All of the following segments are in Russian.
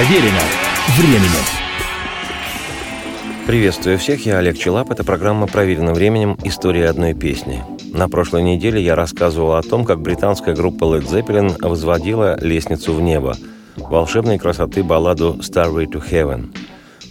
Проверено временем. Приветствую всех, я Олег Челап. Это программа «Проверено временем. История одной песни». На прошлой неделе я рассказывал о том, как британская группа Led Zeppelin возводила лестницу в небо, волшебной красоты балладу «Starway to Heaven».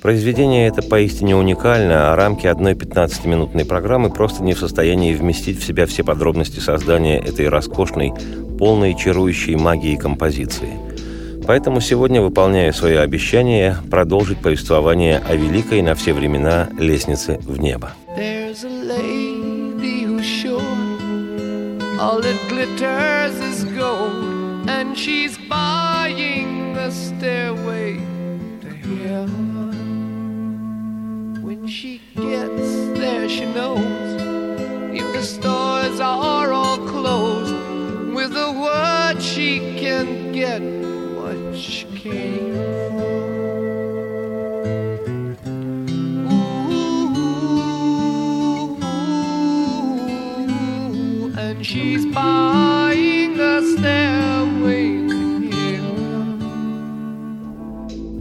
Произведение это поистине уникально, а рамки одной 15-минутной программы просто не в состоянии вместить в себя все подробности создания этой роскошной, полной чарующей магии композиции – Поэтому сегодня выполняю свое обещание продолжить повествование о великой на все времена лестнице в небо. With a word she can get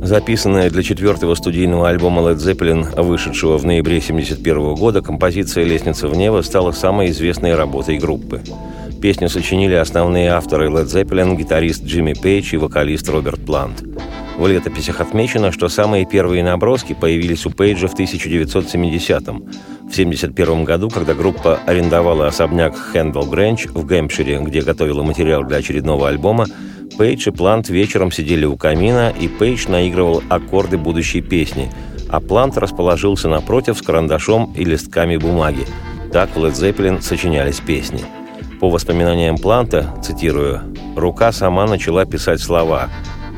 Записанная для четвертого студийного альбома Led Zeppelin, вышедшего в ноябре 1971 года, композиция «Лестница в небо» стала самой известной работой группы. Песню сочинили основные авторы Led Zeppelin, гитарист Джимми Пейдж и вокалист Роберт Плант. В летописях отмечено, что самые первые наброски появились у Пейджа в 1970-м. В 1971 году, когда группа арендовала особняк Хэндл Грэнч в Гэмпшире, где готовила материал для очередного альбома, Пейдж и Плант вечером сидели у камина, и Пейдж наигрывал аккорды будущей песни, а Плант расположился напротив с карандашом и листками бумаги. Так в Led Zeppelin сочинялись песни – по воспоминаниям Планта, цитирую, «Рука сама начала писать слова.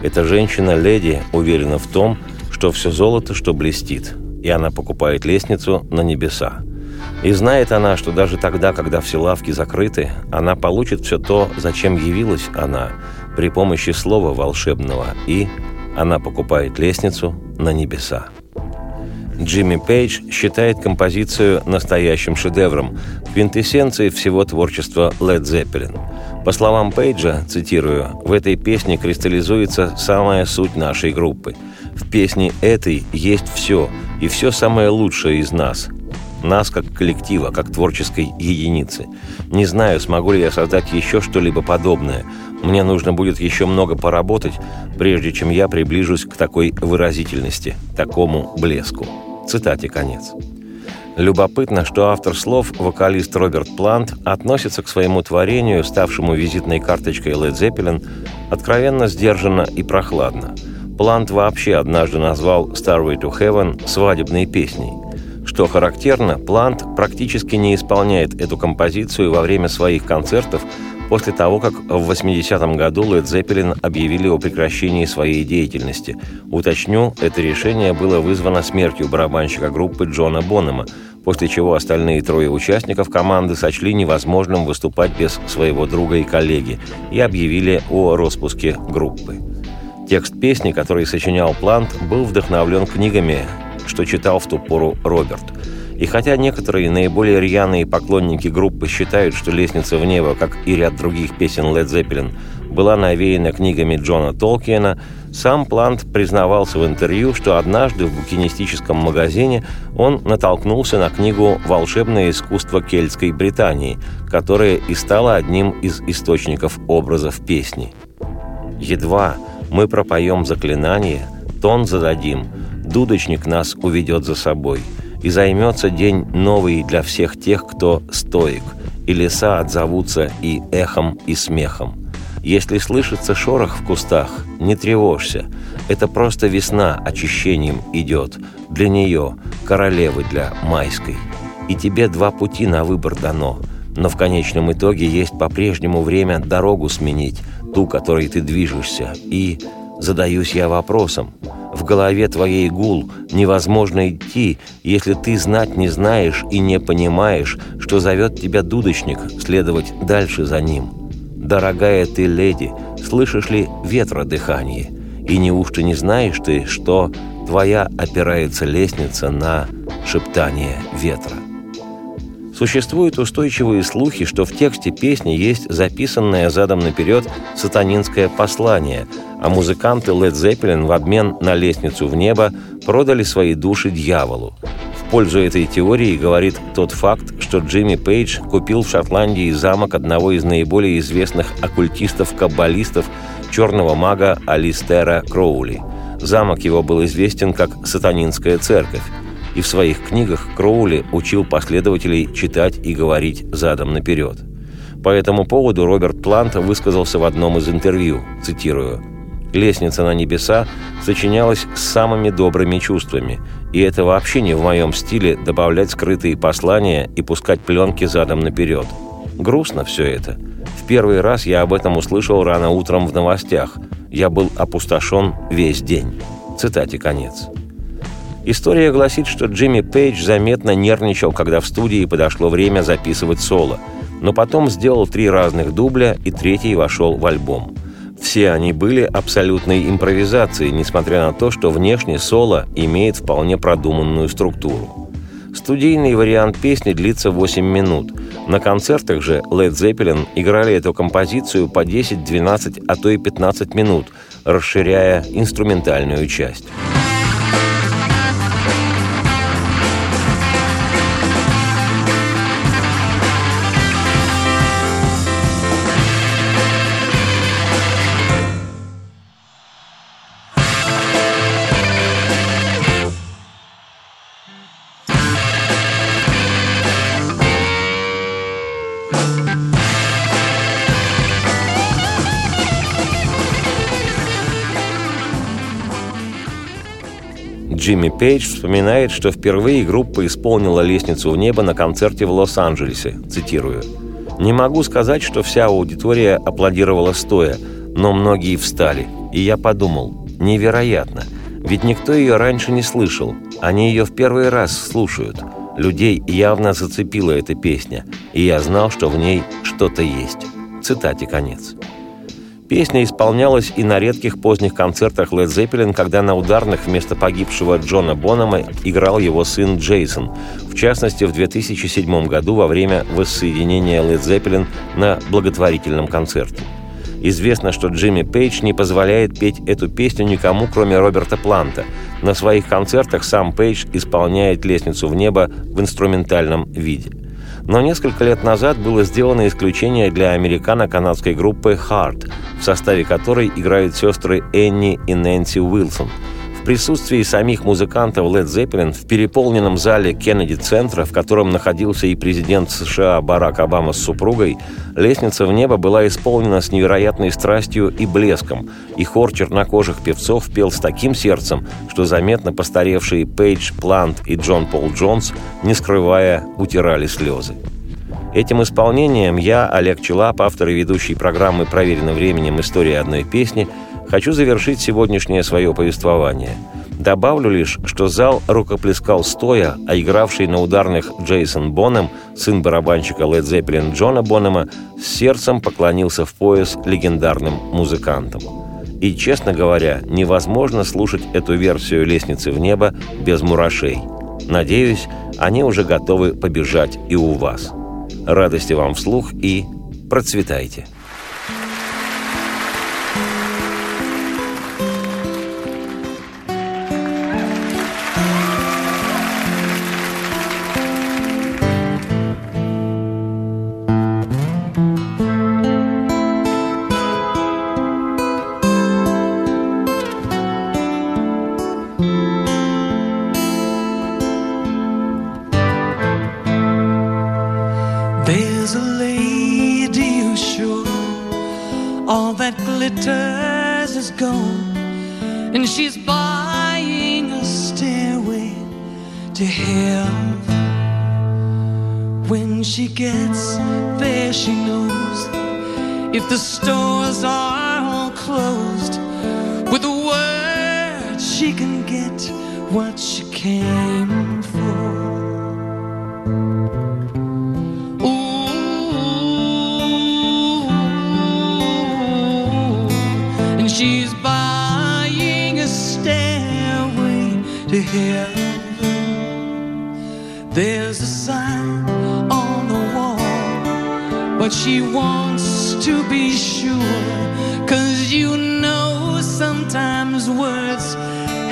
Эта женщина-леди уверена в том, что все золото, что блестит, и она покупает лестницу на небеса. И знает она, что даже тогда, когда все лавки закрыты, она получит все то, зачем явилась она, при помощи слова волшебного, и она покупает лестницу на небеса. Джимми Пейдж считает композицию настоящим шедевром, квинтэссенцией всего творчества Led Zeppelin. По словам Пейджа, цитирую, «В этой песне кристаллизуется самая суть нашей группы. В песне этой есть все, и все самое лучшее из нас. Нас как коллектива, как творческой единицы. Не знаю, смогу ли я создать еще что-либо подобное. Мне нужно будет еще много поработать, прежде чем я приближусь к такой выразительности, такому блеску». Цитате конец. Любопытно, что автор слов, вокалист Роберт Плант, относится к своему творению, ставшему визитной карточкой Led Zeppelin, откровенно сдержанно и прохладно. Плант вообще однажды назвал «Starway to Heaven» свадебной песней. Что характерно, Плант практически не исполняет эту композицию во время своих концертов после того, как в 80-м году Led Zeppelin объявили о прекращении своей деятельности. Уточню, это решение было вызвано смертью барабанщика группы Джона Бонема, после чего остальные трое участников команды сочли невозможным выступать без своего друга и коллеги и объявили о распуске группы. Текст песни, который сочинял Плант, был вдохновлен книгами, что читал в ту пору Роберт – и хотя некоторые наиболее рьяные поклонники группы считают, что «Лестница в небо», как и ряд других песен Led Zeppelin, была навеяна книгами Джона Толкиена, сам Плант признавался в интервью, что однажды в букинистическом магазине он натолкнулся на книгу «Волшебное искусство кельтской Британии», которая и стала одним из источников образов песни. «Едва мы пропоем заклинание, тон зададим, дудочник нас уведет за собой» и займется день новый для всех тех, кто стоек, и леса отзовутся и эхом, и смехом. Если слышится шорох в кустах, не тревожься. Это просто весна очищением идет. Для нее, королевы для майской. И тебе два пути на выбор дано. Но в конечном итоге есть по-прежнему время дорогу сменить, ту, которой ты движешься. И задаюсь я вопросом – в голове твоей гул, невозможно идти, если ты знать не знаешь и не понимаешь, что зовет тебя дудочник следовать дальше за ним. Дорогая ты леди, слышишь ли ветра дыхание? И неужто не знаешь ты, что твоя опирается лестница на шептание ветра? Существуют устойчивые слухи, что в тексте песни есть записанное задом наперед сатанинское послание, а музыканты Led Zeppelin в обмен на лестницу в небо продали свои души дьяволу. В пользу этой теории говорит тот факт, что Джимми Пейдж купил в Шотландии замок одного из наиболее известных оккультистов-каббалистов, черного мага Алистера Кроули. Замок его был известен как «Сатанинская церковь», и в своих книгах Кроули учил последователей читать и говорить задом наперед. По этому поводу Роберт Плант высказался в одном из интервью, цитирую, «Лестница на небеса сочинялась с самыми добрыми чувствами, и это вообще не в моем стиле добавлять скрытые послания и пускать пленки задом наперед. Грустно все это. В первый раз я об этом услышал рано утром в новостях. Я был опустошен весь день». Цитате конец. История гласит, что Джимми Пейдж заметно нервничал, когда в студии подошло время записывать соло, но потом сделал три разных дубля, и третий вошел в альбом. Все они были абсолютной импровизацией, несмотря на то, что внешне соло имеет вполне продуманную структуру. Студийный вариант песни длится 8 минут. На концертах же Led Zeppelin играли эту композицию по 10, 12, а то и 15 минут, расширяя инструментальную часть. Джимми Пейдж вспоминает, что впервые группа исполнила «Лестницу в небо» на концерте в Лос-Анджелесе, цитирую. «Не могу сказать, что вся аудитория аплодировала стоя, но многие встали, и я подумал, невероятно, ведь никто ее раньше не слышал, они ее в первый раз слушают. Людей явно зацепила эта песня, и я знал, что в ней что-то есть». Цитате конец. Песня исполнялась и на редких поздних концертах Led Zeppelin, когда на ударных вместо погибшего Джона Бонома играл его сын Джейсон, в частности, в 2007 году во время воссоединения Led Zeppelin на благотворительном концерте. Известно, что Джимми Пейдж не позволяет петь эту песню никому, кроме Роберта Планта. На своих концертах сам Пейдж исполняет «Лестницу в небо» в инструментальном виде. Но несколько лет назад было сделано исключение для американо-канадской группы Heart, в составе которой играют сестры Энни и Нэнси Уилсон. Присутствии самих музыкантов Led Zeppelin в переполненном зале Кеннеди-центра, в котором находился и президент США Барак Обама с супругой, «Лестница в небо» была исполнена с невероятной страстью и блеском, и хор чернокожих певцов пел с таким сердцем, что заметно постаревшие Пейдж, Плант и Джон Пол Джонс, не скрывая, утирали слезы. Этим исполнением я, Олег Челап, автор и ведущий программы «Проверено временем. История одной песни», хочу завершить сегодняшнее свое повествование. Добавлю лишь, что зал рукоплескал стоя, а игравший на ударных Джейсон Бонем, сын барабанщика Led Zeppelin Джона Бонема, с сердцем поклонился в пояс легендарным музыкантам. И, честно говоря, невозможно слушать эту версию «Лестницы в небо» без мурашей. Надеюсь, они уже готовы побежать и у вас. Радости вам вслух и процветайте! There's a lady who's sure all that glitters is gold, and she's buying a stairway to hell. When she gets there, she knows if the stores are all closed, with a word she can get what she came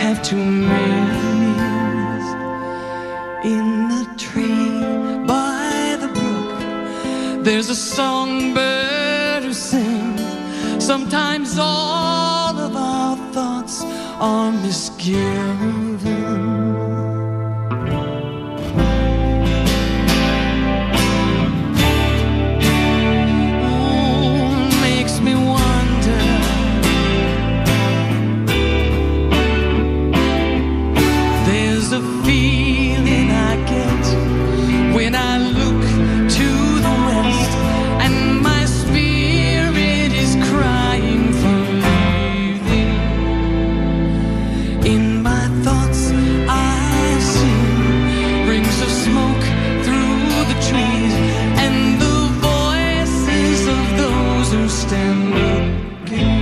have two meanings. In the tree by the brook, there's a songbird who sings. Sometimes all of our thoughts are misgiven. looking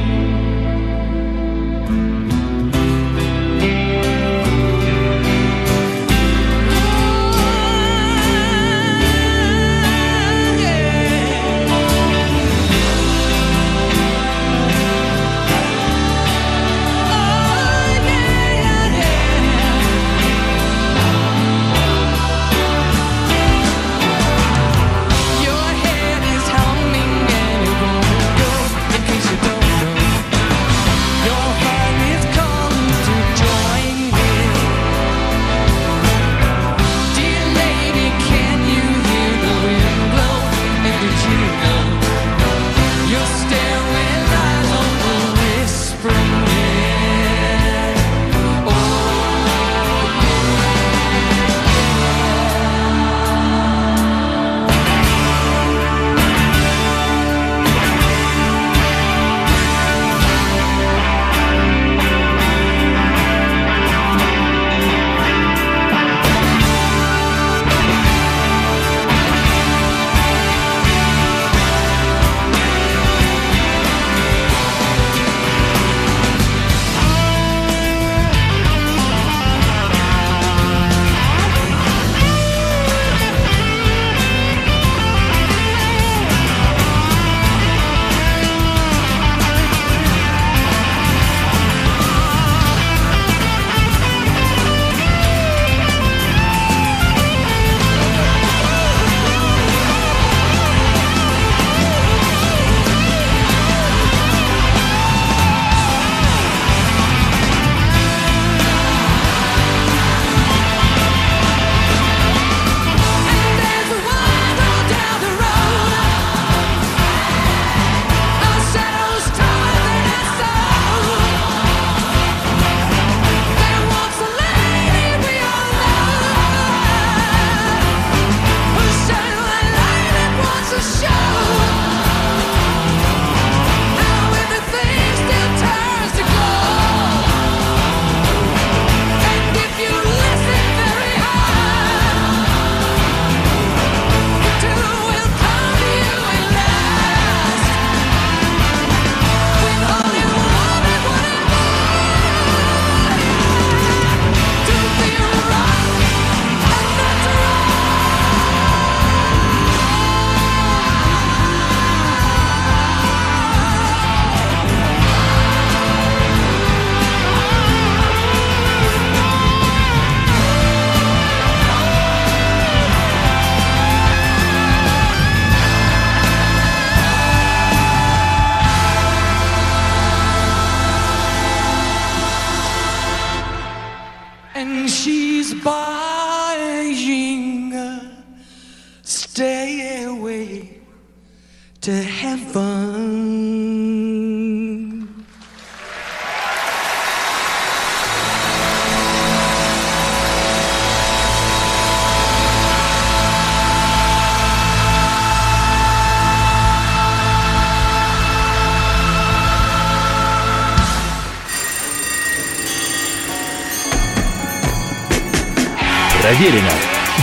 Проверено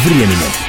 временем.